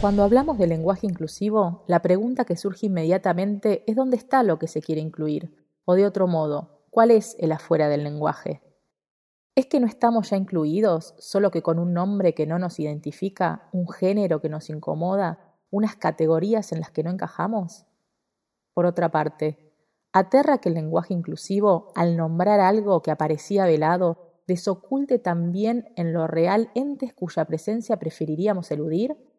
Cuando hablamos de lenguaje inclusivo, la pregunta que surge inmediatamente es dónde está lo que se quiere incluir, o de otro modo, ¿cuál es el afuera del lenguaje? ¿Es que no estamos ya incluidos, solo que con un nombre que no nos identifica, un género que nos incomoda, unas categorías en las que no encajamos? Por otra parte, aterra que el lenguaje inclusivo, al nombrar algo que aparecía velado, desoculte también en lo real entes cuya presencia preferiríamos eludir?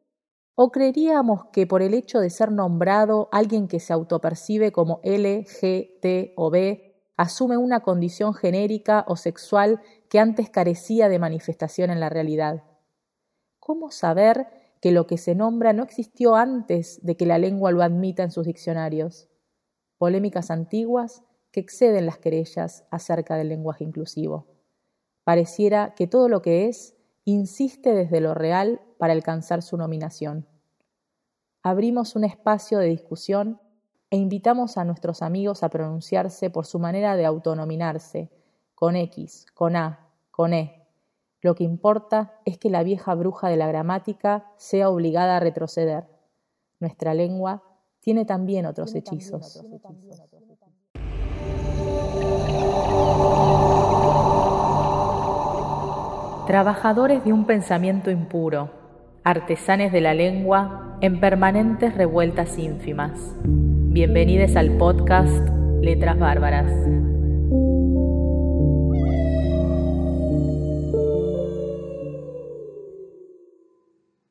¿O creeríamos que por el hecho de ser nombrado alguien que se autopercibe como L, G, T o B asume una condición genérica o sexual que antes carecía de manifestación en la realidad? ¿Cómo saber que lo que se nombra no existió antes de que la lengua lo admita en sus diccionarios? Polémicas antiguas que exceden las querellas acerca del lenguaje inclusivo. Pareciera que todo lo que es insiste desde lo real para alcanzar su nominación. Abrimos un espacio de discusión e invitamos a nuestros amigos a pronunciarse por su manera de autonominarse, con X, con A, con E. Lo que importa es que la vieja bruja de la gramática sea obligada a retroceder. Nuestra lengua tiene también otros hechizos. Trabajadores de un pensamiento impuro artesanes de la lengua en permanentes revueltas ínfimas. Bienvenidos al podcast Letras Bárbaras.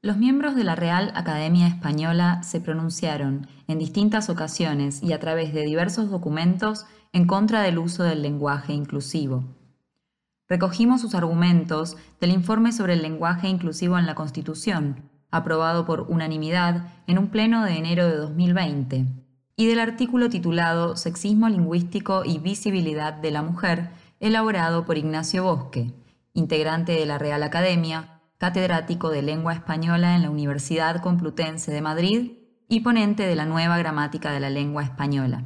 Los miembros de la Real Academia Española se pronunciaron en distintas ocasiones y a través de diversos documentos en contra del uso del lenguaje inclusivo. Recogimos sus argumentos del informe sobre el lenguaje inclusivo en la Constitución, aprobado por unanimidad en un pleno de enero de 2020, y del artículo titulado Sexismo lingüístico y visibilidad de la mujer, elaborado por Ignacio Bosque, integrante de la Real Academia, catedrático de lengua española en la Universidad Complutense de Madrid y ponente de la nueva gramática de la lengua española.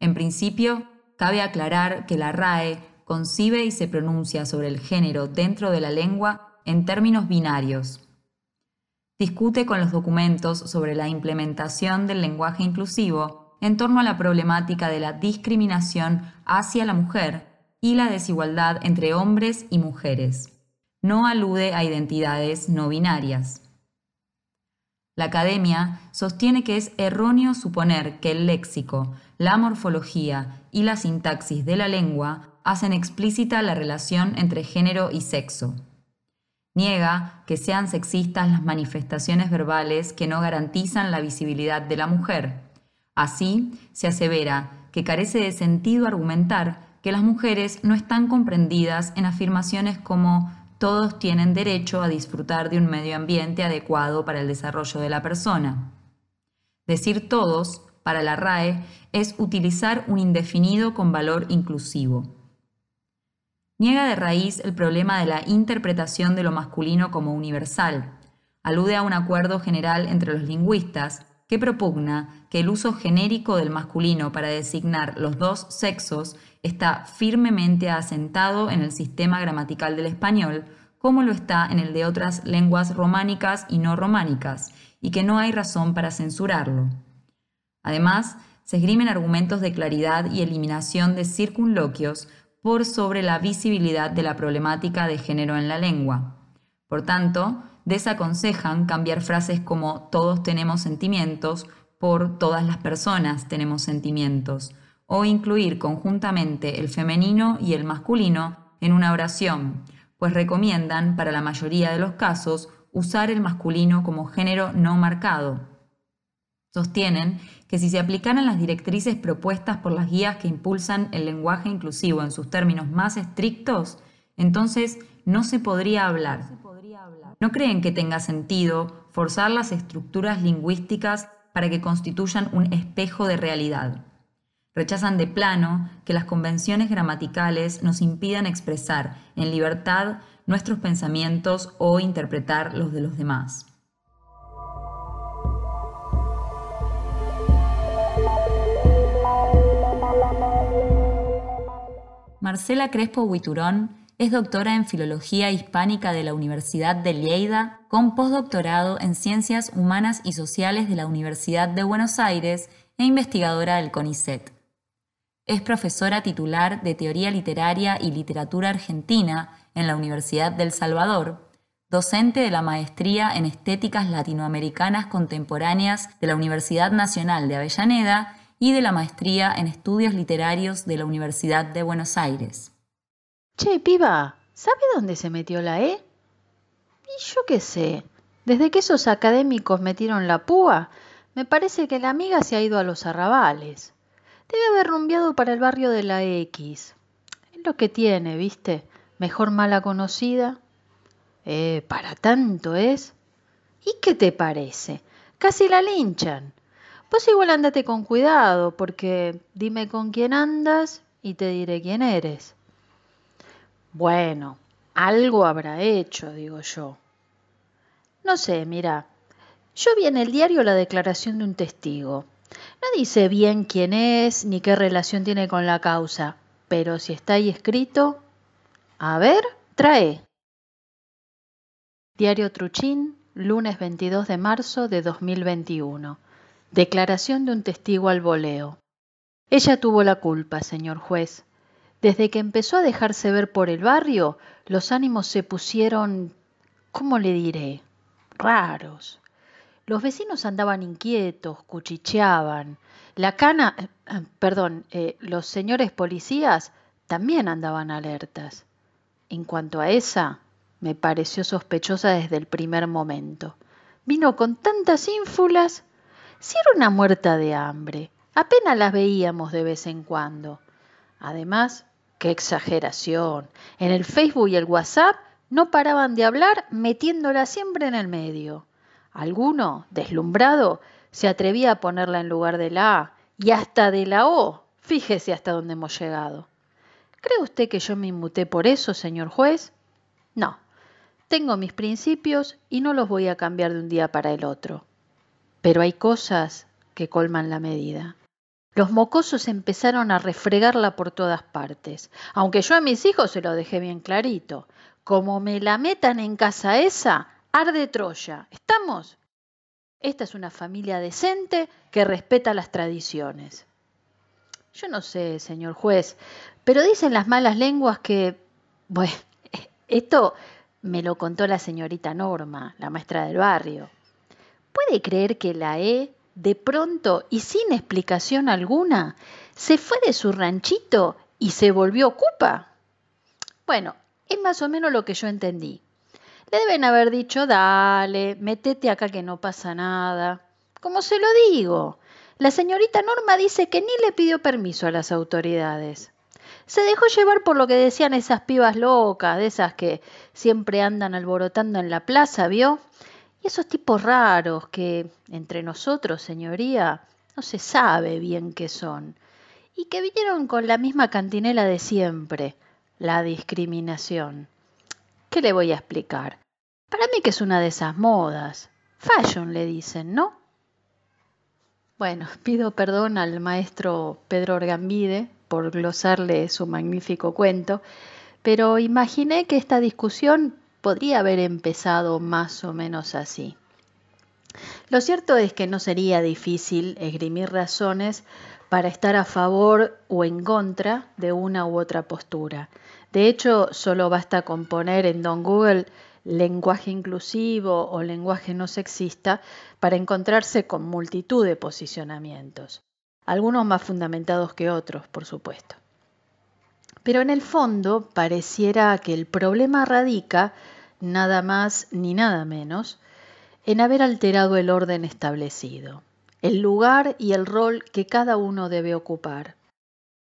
En principio, cabe aclarar que la RAE concibe y se pronuncia sobre el género dentro de la lengua en términos binarios. Discute con los documentos sobre la implementación del lenguaje inclusivo en torno a la problemática de la discriminación hacia la mujer y la desigualdad entre hombres y mujeres. No alude a identidades no binarias. La academia sostiene que es erróneo suponer que el léxico, la morfología y la sintaxis de la lengua hacen explícita la relación entre género y sexo. Niega que sean sexistas las manifestaciones verbales que no garantizan la visibilidad de la mujer. Así, se asevera que carece de sentido argumentar que las mujeres no están comprendidas en afirmaciones como todos tienen derecho a disfrutar de un medio ambiente adecuado para el desarrollo de la persona. Decir todos, para la RAE, es utilizar un indefinido con valor inclusivo. Niega de raíz el problema de la interpretación de lo masculino como universal. Alude a un acuerdo general entre los lingüistas que propugna que el uso genérico del masculino para designar los dos sexos está firmemente asentado en el sistema gramatical del español, como lo está en el de otras lenguas románicas y no románicas, y que no hay razón para censurarlo. Además, se esgrimen argumentos de claridad y eliminación de circunloquios por sobre la visibilidad de la problemática de género en la lengua. Por tanto, desaconsejan cambiar frases como todos tenemos sentimientos por todas las personas tenemos sentimientos, o incluir conjuntamente el femenino y el masculino en una oración, pues recomiendan, para la mayoría de los casos, usar el masculino como género no marcado. Sostienen que si se aplicaran las directrices propuestas por las guías que impulsan el lenguaje inclusivo en sus términos más estrictos, entonces no se podría hablar. ¿No creen que tenga sentido forzar las estructuras lingüísticas para que constituyan un espejo de realidad? Rechazan de plano que las convenciones gramaticales nos impidan expresar en libertad nuestros pensamientos o interpretar los de los demás. Marcela Crespo Huiturón es doctora en Filología Hispánica de la Universidad de Lleida, con postdoctorado en Ciencias Humanas y Sociales de la Universidad de Buenos Aires e investigadora del CONICET. Es profesora titular de Teoría Literaria y Literatura Argentina en la Universidad del Salvador, docente de la Maestría en Estéticas Latinoamericanas Contemporáneas de la Universidad Nacional de Avellaneda y de la Maestría en Estudios Literarios de la Universidad de Buenos Aires. Che, piba, ¿sabe dónde se metió la E? Y yo qué sé, desde que esos académicos metieron la púa, me parece que la amiga se ha ido a los arrabales. Debe haber rumbeado para el barrio de la X. Es lo que tiene, ¿viste? Mejor mala conocida. Eh, para tanto es. ¿Y qué te parece? Casi la linchan. Pues igual andate con cuidado, porque dime con quién andas y te diré quién eres. Bueno, algo habrá hecho, digo yo. No sé, mira, yo vi en el diario la declaración de un testigo. No dice bien quién es ni qué relación tiene con la causa, pero si está ahí escrito... A ver, trae. Diario Truchín, lunes 22 de marzo de 2021. Declaración de un testigo al voleo. Ella tuvo la culpa, señor juez. Desde que empezó a dejarse ver por el barrio, los ánimos se pusieron, ¿cómo le diré? raros. Los vecinos andaban inquietos, cuchicheaban. La cana, perdón, eh, los señores policías también andaban alertas. En cuanto a esa, me pareció sospechosa desde el primer momento. Vino con tantas ínfulas. Si era una muerta de hambre, apenas las veíamos de vez en cuando. Además, qué exageración. En el Facebook y el WhatsApp no paraban de hablar metiéndola siempre en el medio. Alguno, deslumbrado, se atrevía a ponerla en lugar de la A y hasta de la O. Fíjese hasta dónde hemos llegado. ¿Cree usted que yo me inmuté por eso, señor juez? No. Tengo mis principios y no los voy a cambiar de un día para el otro. Pero hay cosas que colman la medida. Los mocosos empezaron a refregarla por todas partes, aunque yo a mis hijos se lo dejé bien clarito. Como me la metan en casa esa, arde Troya. ¿Estamos? Esta es una familia decente que respeta las tradiciones. Yo no sé, señor juez, pero dicen las malas lenguas que... Bueno, esto me lo contó la señorita Norma, la maestra del barrio. ¿Puede creer que la E, de pronto y sin explicación alguna, se fue de su ranchito y se volvió ocupa? Bueno, es más o menos lo que yo entendí. Le deben haber dicho, dale, metete acá que no pasa nada. Como se lo digo, la señorita Norma dice que ni le pidió permiso a las autoridades. Se dejó llevar por lo que decían esas pibas locas, de esas que siempre andan alborotando en la plaza, ¿vio? Esos tipos raros que, entre nosotros, señoría, no se sabe bien qué son. Y que vinieron con la misma cantinela de siempre, la discriminación. ¿Qué le voy a explicar? Para mí que es una de esas modas. Fashion le dicen, ¿no? Bueno, pido perdón al maestro Pedro Orgambide por glosarle su magnífico cuento, pero imaginé que esta discusión podría haber empezado más o menos así. Lo cierto es que no sería difícil esgrimir razones para estar a favor o en contra de una u otra postura. De hecho, solo basta con poner en Don Google lenguaje inclusivo o lenguaje no sexista para encontrarse con multitud de posicionamientos, algunos más fundamentados que otros, por supuesto. Pero en el fondo pareciera que el problema radica, nada más ni nada menos, en haber alterado el orden establecido el lugar y el rol que cada uno debe ocupar.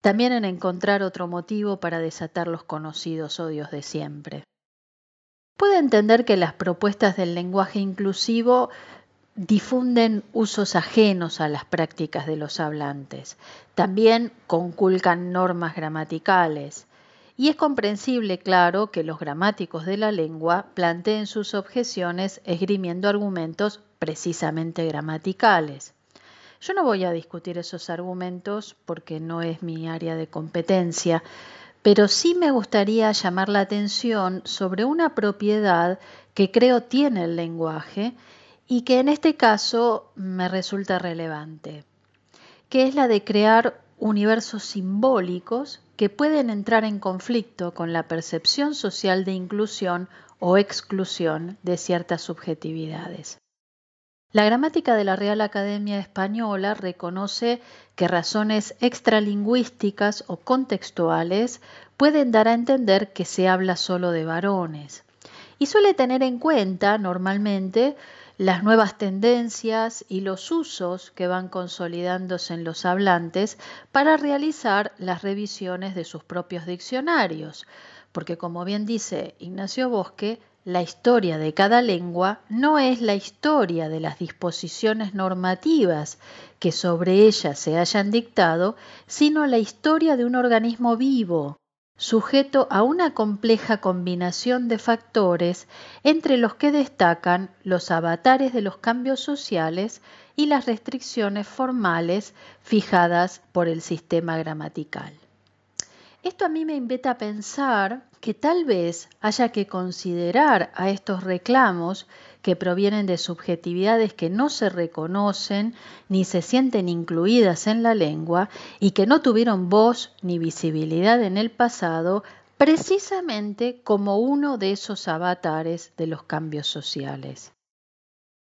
También en encontrar otro motivo para desatar los conocidos odios de siempre. Puede entender que las propuestas del lenguaje inclusivo difunden usos ajenos a las prácticas de los hablantes. También conculcan normas gramaticales. Y es comprensible, claro, que los gramáticos de la lengua planteen sus objeciones esgrimiendo argumentos precisamente gramaticales. Yo no voy a discutir esos argumentos porque no es mi área de competencia, pero sí me gustaría llamar la atención sobre una propiedad que creo tiene el lenguaje y que en este caso me resulta relevante, que es la de crear universos simbólicos que pueden entrar en conflicto con la percepción social de inclusión o exclusión de ciertas subjetividades. La gramática de la Real Academia Española reconoce que razones extralingüísticas o contextuales pueden dar a entender que se habla solo de varones y suele tener en cuenta normalmente las nuevas tendencias y los usos que van consolidándose en los hablantes para realizar las revisiones de sus propios diccionarios, porque como bien dice Ignacio Bosque, la historia de cada lengua no es la historia de las disposiciones normativas que sobre ella se hayan dictado, sino la historia de un organismo vivo, sujeto a una compleja combinación de factores entre los que destacan los avatares de los cambios sociales y las restricciones formales fijadas por el sistema gramatical. Esto a mí me invita a pensar que tal vez haya que considerar a estos reclamos que provienen de subjetividades que no se reconocen ni se sienten incluidas en la lengua y que no tuvieron voz ni visibilidad en el pasado, precisamente como uno de esos avatares de los cambios sociales.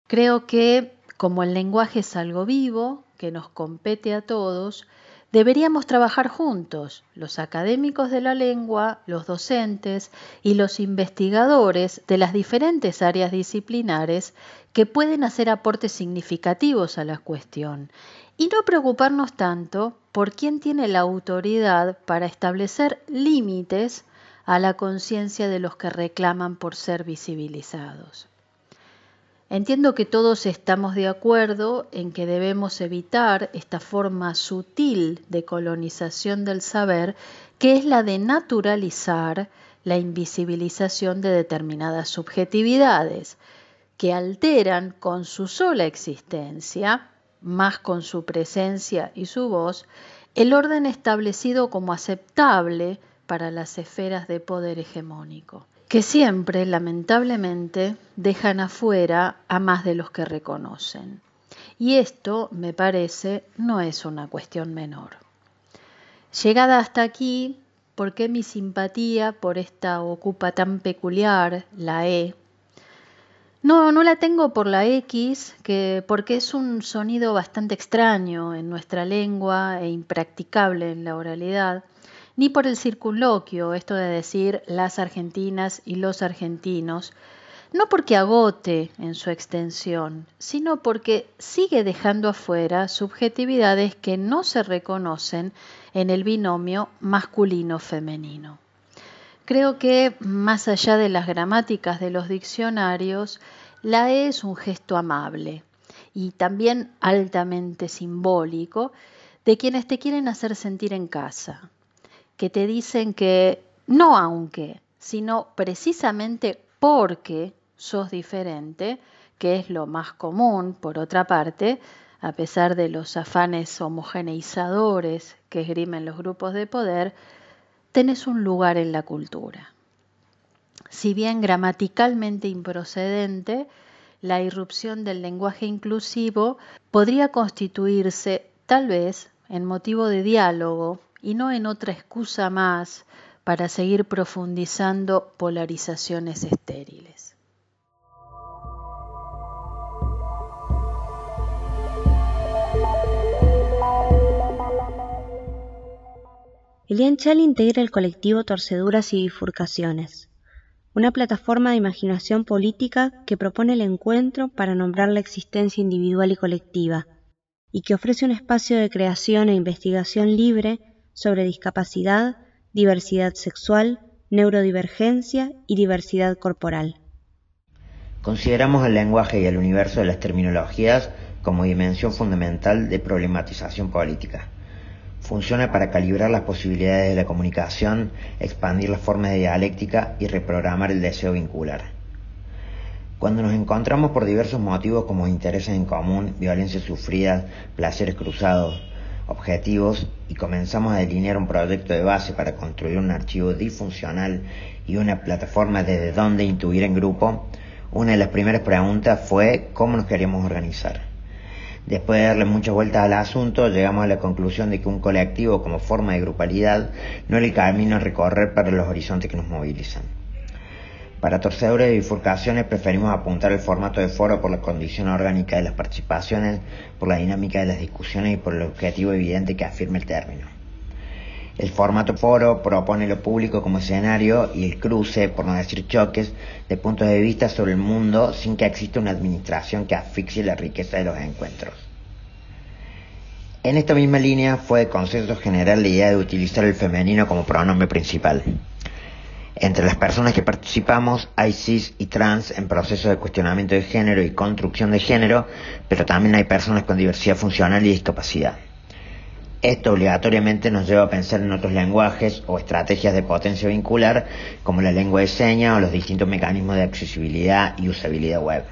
Creo que como el lenguaje es algo vivo, que nos compete a todos, Deberíamos trabajar juntos, los académicos de la lengua, los docentes y los investigadores de las diferentes áreas disciplinares que pueden hacer aportes significativos a la cuestión y no preocuparnos tanto por quién tiene la autoridad para establecer límites a la conciencia de los que reclaman por ser visibilizados. Entiendo que todos estamos de acuerdo en que debemos evitar esta forma sutil de colonización del saber, que es la de naturalizar la invisibilización de determinadas subjetividades, que alteran con su sola existencia, más con su presencia y su voz, el orden establecido como aceptable para las esferas de poder hegemónico que siempre, lamentablemente, dejan afuera a más de los que reconocen. Y esto, me parece, no es una cuestión menor. Llegada hasta aquí, ¿por qué mi simpatía por esta ocupa tan peculiar, la E? No, no la tengo por la X, que, porque es un sonido bastante extraño en nuestra lengua e impracticable en la oralidad ni por el circunloquio, esto de decir las argentinas y los argentinos, no porque agote en su extensión, sino porque sigue dejando afuera subjetividades que no se reconocen en el binomio masculino-femenino. Creo que, más allá de las gramáticas de los diccionarios, la E es un gesto amable y también altamente simbólico de quienes te quieren hacer sentir en casa, que te dicen que no aunque, sino precisamente porque sos diferente, que es lo más común, por otra parte, a pesar de los afanes homogeneizadores que esgrimen los grupos de poder, tenés un lugar en la cultura. Si bien gramaticalmente improcedente, la irrupción del lenguaje inclusivo podría constituirse, tal vez, en motivo de diálogo y no en otra excusa más para seguir profundizando polarizaciones estériles. Elian Chal integra el colectivo Torceduras y Bifurcaciones, una plataforma de imaginación política que propone el encuentro para nombrar la existencia individual y colectiva, y que ofrece un espacio de creación e investigación libre sobre discapacidad, diversidad sexual, neurodivergencia y diversidad corporal. Consideramos el lenguaje y el universo de las terminologías como dimensión fundamental de problematización política. Funciona para calibrar las posibilidades de la comunicación, expandir las formas de dialéctica y reprogramar el deseo vincular. Cuando nos encontramos por diversos motivos como intereses en común, violencias sufridas, placeres cruzados, objetivos y comenzamos a delinear un proyecto de base para construir un archivo disfuncional y una plataforma desde donde intuir en grupo, una de las primeras preguntas fue cómo nos queríamos organizar. Después de darle muchas vueltas al asunto, llegamos a la conclusión de que un colectivo como forma de grupalidad no era el camino a recorrer para los horizontes que nos movilizan. Para torceduras y bifurcaciones preferimos apuntar el formato de foro por la condición orgánica de las participaciones, por la dinámica de las discusiones y por el objetivo evidente que afirma el término. El formato foro propone lo público como escenario y el cruce, por no decir choques, de puntos de vista sobre el mundo sin que exista una administración que asfixie la riqueza de los encuentros. En esta misma línea fue de consenso general la idea de utilizar el femenino como pronombre principal. Entre las personas que participamos hay cis y trans en proceso de cuestionamiento de género y construcción de género, pero también hay personas con diversidad funcional y discapacidad. Esto obligatoriamente nos lleva a pensar en otros lenguajes o estrategias de potencia vincular como la lengua de señas o los distintos mecanismos de accesibilidad y usabilidad web.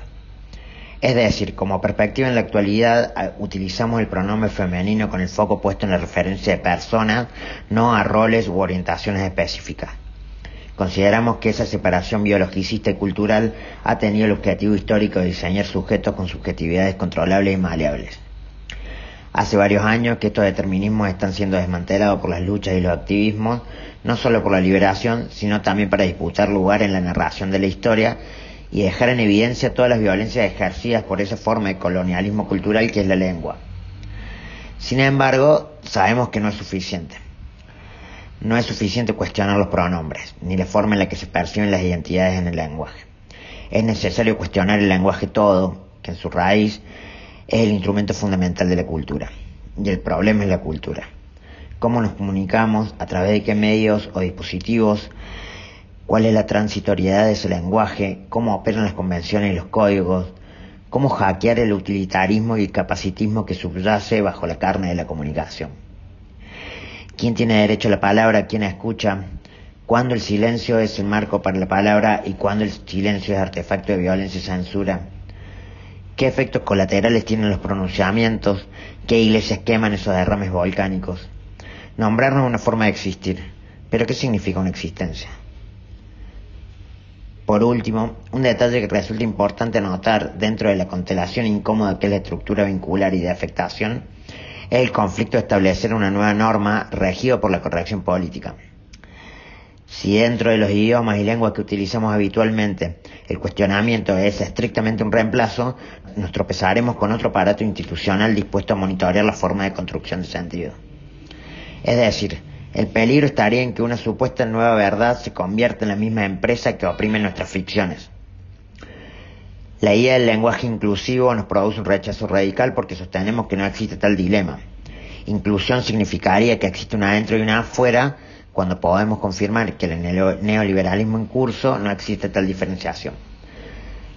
Es decir, como perspectiva en la actualidad utilizamos el pronombre femenino con el foco puesto en la referencia de personas, no a roles u orientaciones específicas. Consideramos que esa separación biologicista y cultural ha tenido el objetivo histórico de diseñar sujetos con subjetividades controlables y maleables. Hace varios años que estos determinismos están siendo desmantelados por las luchas y los activismos, no solo por la liberación, sino también para disputar lugar en la narración de la historia y dejar en evidencia todas las violencias ejercidas por esa forma de colonialismo cultural que es la lengua. Sin embargo, sabemos que no es suficiente. No es suficiente cuestionar los pronombres, ni la forma en la que se perciben las identidades en el lenguaje. Es necesario cuestionar el lenguaje todo, que en su raíz es el instrumento fundamental de la cultura. Y el problema es la cultura. Cómo nos comunicamos, a través de qué medios o dispositivos, cuál es la transitoriedad de ese lenguaje, cómo operan las convenciones y los códigos, cómo hackear el utilitarismo y el capacitismo que subyace bajo la carne de la comunicación. ¿Quién tiene derecho a la palabra? ¿Quién escucha? ¿Cuándo el silencio es el marco para la palabra y cuándo el silencio es artefacto de violencia y censura? qué efectos colaterales tienen los pronunciamientos, qué iglesias queman esos derrames volcánicos. Nombrarnos una forma de existir, pero ¿qué significa una existencia? Por último, un detalle que resulta importante anotar dentro de la constelación incómoda que es la estructura vincular y de afectación el conflicto de establecer una nueva norma regido por la corrección política. Si dentro de los idiomas y lenguas que utilizamos habitualmente el cuestionamiento es estrictamente un reemplazo, nos tropezaremos con otro aparato institucional dispuesto a monitorear la forma de construcción de sentido. Es decir, el peligro estaría en que una supuesta nueva verdad se convierta en la misma empresa que oprime nuestras ficciones. La idea del lenguaje inclusivo nos produce un rechazo radical porque sostenemos que no existe tal dilema. Inclusión significaría que existe una adentro y una afuera, cuando podemos confirmar que en el neoliberalismo en curso no existe tal diferenciación.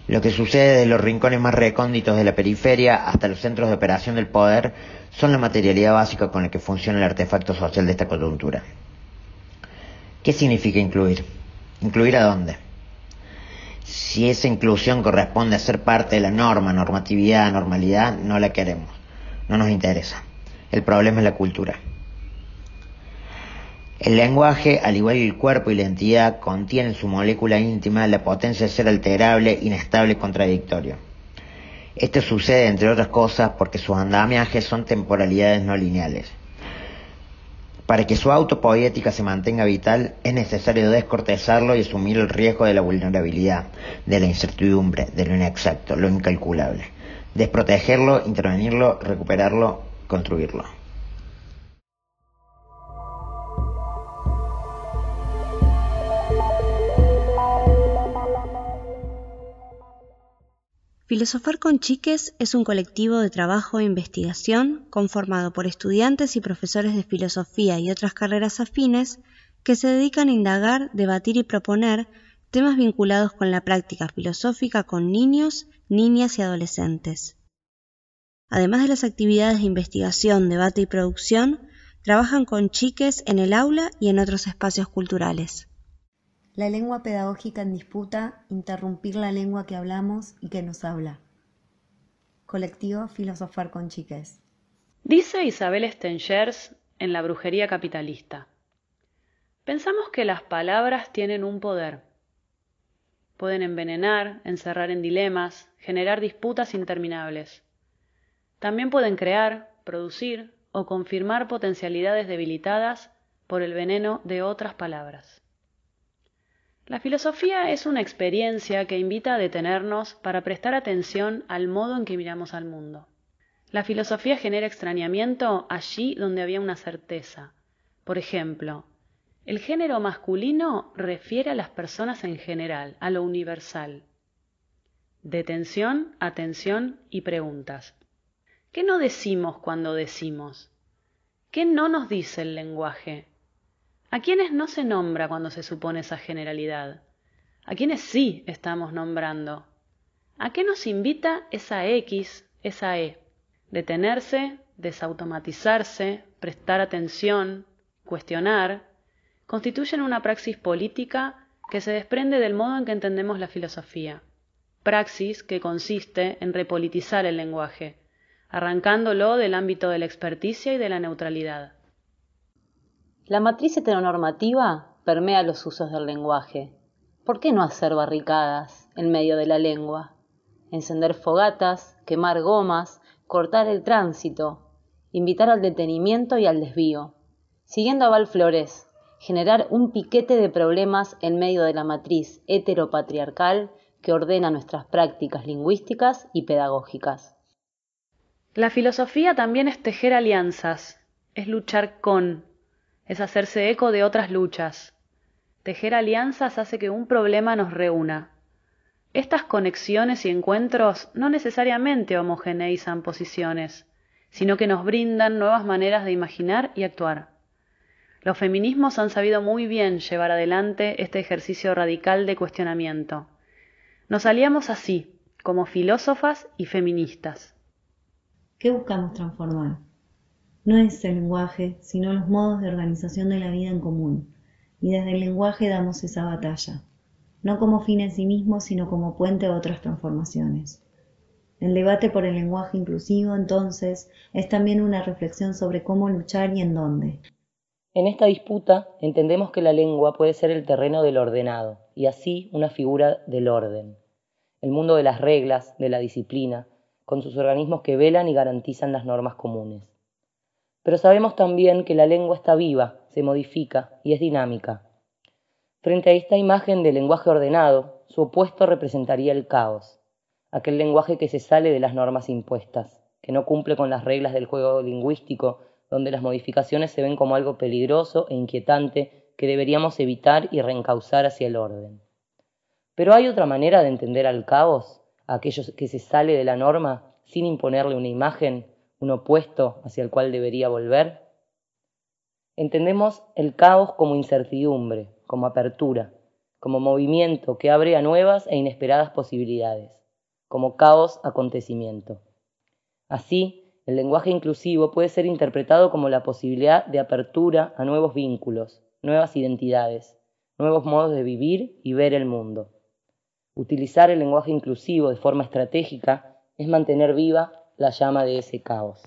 Lo que sucede de los rincones más recónditos de la periferia hasta los centros de operación del poder son la materialidad básica con la que funciona el artefacto social de esta coyuntura. ¿Qué significa incluir? ¿Incluir a dónde? Si esa inclusión corresponde a ser parte de la norma, normatividad, normalidad, no la queremos. No nos interesa. El problema es la cultura. El lenguaje, al igual que el cuerpo y la entidad, contiene en su molécula íntima la potencia de ser alterable, inestable y contradictorio. Esto sucede, entre otras cosas, porque sus andamiajes son temporalidades no lineales. Para que su autopoética se mantenga vital, es necesario descortezarlo y asumir el riesgo de la vulnerabilidad, de la incertidumbre, de lo inexacto, lo incalculable. Desprotegerlo, intervenirlo, recuperarlo, construirlo. Filosofar con Chiques es un colectivo de trabajo e investigación conformado por estudiantes y profesores de filosofía y otras carreras afines que se dedican a indagar, debatir y proponer temas vinculados con la práctica filosófica con niños, niñas y adolescentes. Además de las actividades de investigación, debate y producción, trabajan con chiques en el aula y en otros espacios culturales. La lengua pedagógica en disputa, interrumpir la lengua que hablamos y que nos habla. Colectivo Filosofar con Chiques. Dice Isabel Stengers en La brujería capitalista. Pensamos que las palabras tienen un poder. Pueden envenenar, encerrar en dilemas, generar disputas interminables. También pueden crear, producir o confirmar potencialidades debilitadas por el veneno de otras palabras. La filosofía es una experiencia que invita a detenernos para prestar atención al modo en que miramos al mundo. La filosofía genera extrañamiento allí donde había una certeza. Por ejemplo, el género masculino refiere a las personas en general, a lo universal. Detención, atención y preguntas. ¿Qué no decimos cuando decimos? ¿Qué no nos dice el lenguaje? ¿A quiénes no se nombra cuando se supone esa generalidad? ¿A quiénes sí estamos nombrando? ¿A qué nos invita esa X, esa E? Detenerse, desautomatizarse, prestar atención, cuestionar, constituyen una praxis política que se desprende del modo en que entendemos la filosofía. Praxis que consiste en repolitizar el lenguaje, arrancándolo del ámbito de la experticia y de la neutralidad. La matriz heteronormativa permea los usos del lenguaje. ¿Por qué no hacer barricadas en medio de la lengua? Encender fogatas, quemar gomas, cortar el tránsito, invitar al detenimiento y al desvío. Siguiendo a Val Flores, generar un piquete de problemas en medio de la matriz heteropatriarcal que ordena nuestras prácticas lingüísticas y pedagógicas. La filosofía también es tejer alianzas, es luchar con, es hacerse eco de otras luchas. Tejer alianzas hace que un problema nos reúna, estas conexiones y encuentros no necesariamente homogeneizan posiciones, sino que nos brindan nuevas maneras de imaginar y actuar. Los feminismos han sabido muy bien llevar adelante este ejercicio radical de cuestionamiento. Nos aliamos así, como filósofas y feministas. ¿Qué buscamos transformar? No es el lenguaje, sino los modos de organización de la vida en común. Y desde el lenguaje damos esa batalla no como fin en sí mismo, sino como puente a otras transformaciones. El debate por el lenguaje inclusivo, entonces, es también una reflexión sobre cómo luchar y en dónde. En esta disputa entendemos que la lengua puede ser el terreno del ordenado y así una figura del orden, el mundo de las reglas, de la disciplina, con sus organismos que velan y garantizan las normas comunes. Pero sabemos también que la lengua está viva, se modifica y es dinámica, Frente a esta imagen de lenguaje ordenado, su opuesto representaría el caos, aquel lenguaje que se sale de las normas impuestas, que no cumple con las reglas del juego lingüístico, donde las modificaciones se ven como algo peligroso e inquietante que deberíamos evitar y reencauzar hacia el orden. Pero hay otra manera de entender al caos, aquello que se sale de la norma sin imponerle una imagen, un opuesto hacia el cual debería volver. Entendemos el caos como incertidumbre, como apertura, como movimiento que abre a nuevas e inesperadas posibilidades, como caos acontecimiento. Así, el lenguaje inclusivo puede ser interpretado como la posibilidad de apertura a nuevos vínculos, nuevas identidades, nuevos modos de vivir y ver el mundo. Utilizar el lenguaje inclusivo de forma estratégica es mantener viva la llama de ese caos.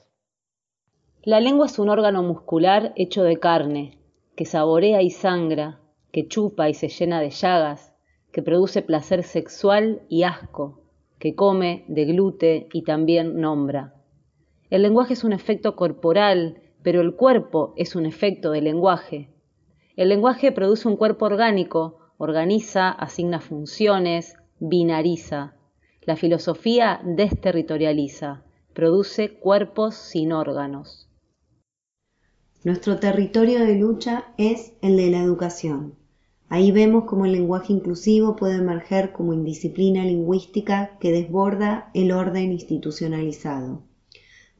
La lengua es un órgano muscular hecho de carne, que saborea y sangra, que chupa y se llena de llagas, que produce placer sexual y asco, que come, deglute y también nombra. El lenguaje es un efecto corporal, pero el cuerpo es un efecto del lenguaje. El lenguaje produce un cuerpo orgánico, organiza, asigna funciones, binariza. La filosofía desterritorializa, produce cuerpos sin órganos. Nuestro territorio de lucha es el de la educación. Ahí vemos cómo el lenguaje inclusivo puede emerger como indisciplina lingüística que desborda el orden institucionalizado.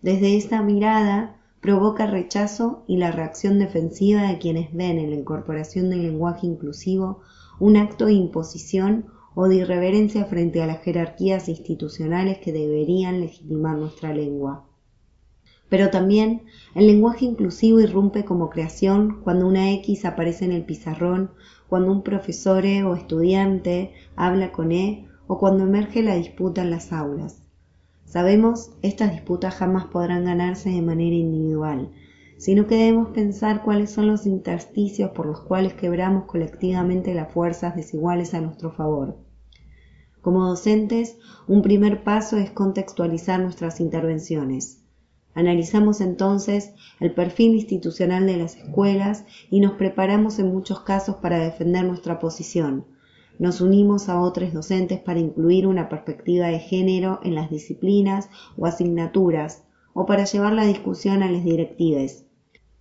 Desde esa mirada provoca rechazo y la reacción defensiva de quienes ven en la incorporación del lenguaje inclusivo un acto de imposición o de irreverencia frente a las jerarquías institucionales que deberían legitimar nuestra lengua. Pero también el lenguaje inclusivo irrumpe como creación cuando una X aparece en el pizarrón cuando un profesor o estudiante habla con E o cuando emerge la disputa en las aulas. Sabemos, estas disputas jamás podrán ganarse de manera individual, sino que debemos pensar cuáles son los intersticios por los cuales quebramos colectivamente las fuerzas desiguales a nuestro favor. Como docentes, un primer paso es contextualizar nuestras intervenciones. Analizamos entonces el perfil institucional de las escuelas y nos preparamos en muchos casos para defender nuestra posición. Nos unimos a otros docentes para incluir una perspectiva de género en las disciplinas o asignaturas o para llevar la discusión a las directives.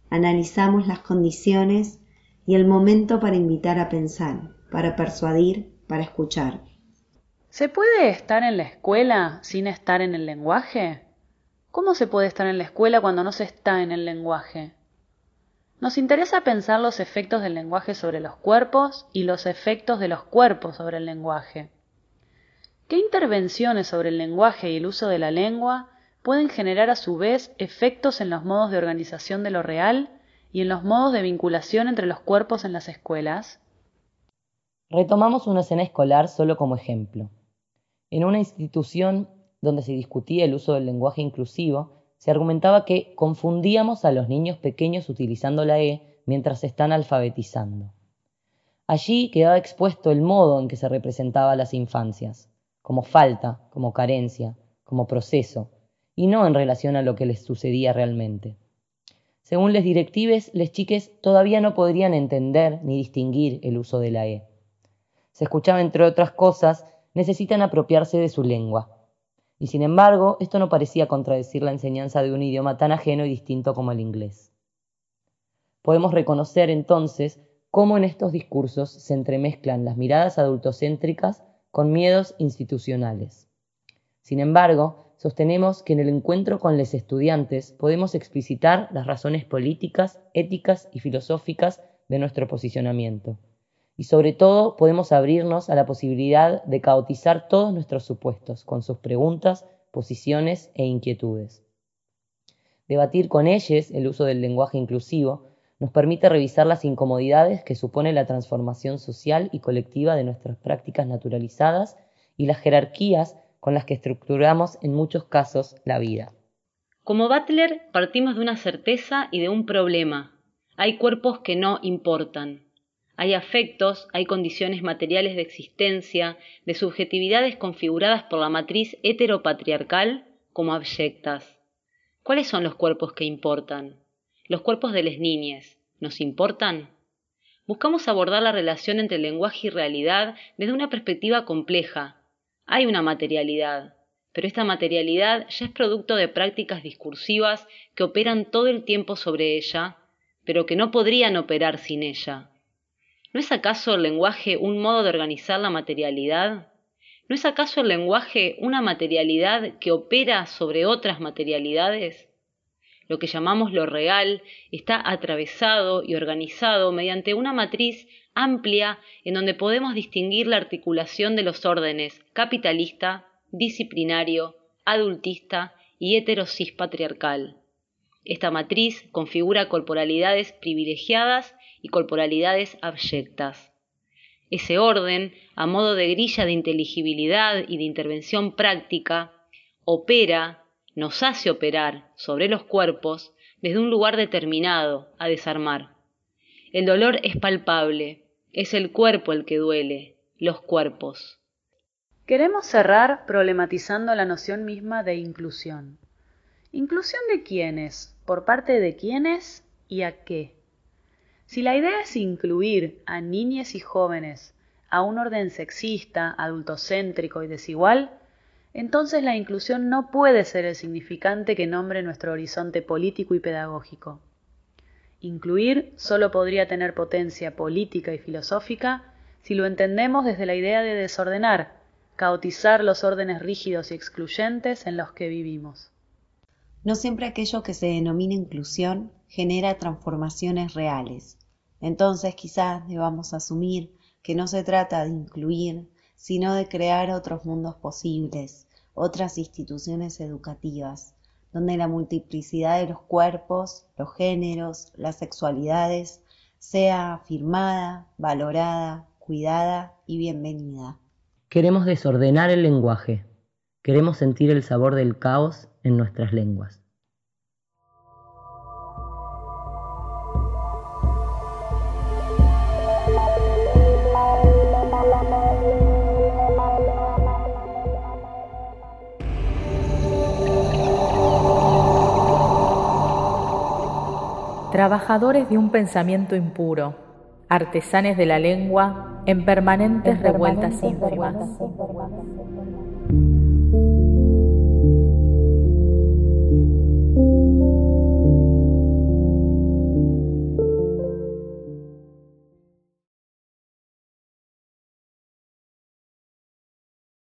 Analizamos las condiciones y el momento para invitar a pensar, para persuadir, para escuchar. ¿Se puede estar en la escuela sin estar en el lenguaje? ¿Cómo se puede estar en la escuela cuando no se está en el lenguaje? Nos interesa pensar los efectos del lenguaje sobre los cuerpos y los efectos de los cuerpos sobre el lenguaje. ¿Qué intervenciones sobre el lenguaje y el uso de la lengua pueden generar a su vez efectos en los modos de organización de lo real y en los modos de vinculación entre los cuerpos en las escuelas? Retomamos una escena escolar solo como ejemplo. En una institución donde se discutía el uso del lenguaje inclusivo, se argumentaba que confundíamos a los niños pequeños utilizando la E mientras se están alfabetizando. Allí quedaba expuesto el modo en que se representaba las infancias, como falta, como carencia, como proceso, y no en relación a lo que les sucedía realmente. Según les directives, les chiques todavía no podrían entender ni distinguir el uso de la E. Se escuchaba, entre otras cosas, necesitan apropiarse de su lengua, y sin embargo, esto no parecía contradecir la enseñanza de un idioma tan ajeno y distinto como el inglés. Podemos reconocer entonces cómo en estos discursos se entremezclan las miradas adultocéntricas con miedos institucionales. Sin embargo, sostenemos que en el encuentro con los estudiantes podemos explicitar las razones políticas, éticas y filosóficas de nuestro posicionamiento y sobre todo podemos abrirnos a la posibilidad de caotizar todos nuestros supuestos con sus preguntas, posiciones e inquietudes. Debatir con ellos el uso del lenguaje inclusivo nos permite revisar las incomodidades que supone la transformación social y colectiva de nuestras prácticas naturalizadas y las jerarquías con las que estructuramos en muchos casos la vida. Como Butler partimos de una certeza y de un problema. Hay cuerpos que no importan. Hay afectos, hay condiciones materiales de existencia, de subjetividades configuradas por la matriz heteropatriarcal como abyectas. ¿Cuáles son los cuerpos que importan? Los cuerpos de las niñas. ¿Nos importan? Buscamos abordar la relación entre lenguaje y realidad desde una perspectiva compleja. Hay una materialidad, pero esta materialidad ya es producto de prácticas discursivas que operan todo el tiempo sobre ella, pero que no podrían operar sin ella. ¿No es acaso el lenguaje un modo de organizar la materialidad? ¿No es acaso el lenguaje una materialidad que opera sobre otras materialidades? Lo que llamamos lo real está atravesado y organizado mediante una matriz amplia en donde podemos distinguir la articulación de los órdenes capitalista, disciplinario, adultista y heterosis patriarcal. Esta matriz configura corporalidades privilegiadas y corporalidades abyectas. Ese orden, a modo de grilla de inteligibilidad y de intervención práctica, opera, nos hace operar sobre los cuerpos desde un lugar determinado a desarmar. El dolor es palpable, es el cuerpo el que duele, los cuerpos. Queremos cerrar problematizando la noción misma de inclusión. ¿Inclusión de quiénes? ¿Por parte de quiénes? ¿Y a qué? Si la idea es incluir a niñas y jóvenes a un orden sexista, adultocéntrico y desigual, entonces la inclusión no puede ser el significante que nombre nuestro horizonte político y pedagógico. Incluir solo podría tener potencia política y filosófica si lo entendemos desde la idea de desordenar, caotizar los órdenes rígidos y excluyentes en los que vivimos. No siempre aquello que se denomina inclusión genera transformaciones reales. Entonces quizás debamos asumir que no se trata de incluir, sino de crear otros mundos posibles, otras instituciones educativas, donde la multiplicidad de los cuerpos, los géneros, las sexualidades sea afirmada, valorada, cuidada y bienvenida. Queremos desordenar el lenguaje, Queremos sentir el sabor del caos en nuestras lenguas. Trabajadores de un pensamiento impuro, artesanes de la lengua en permanentes revueltas ínfimas.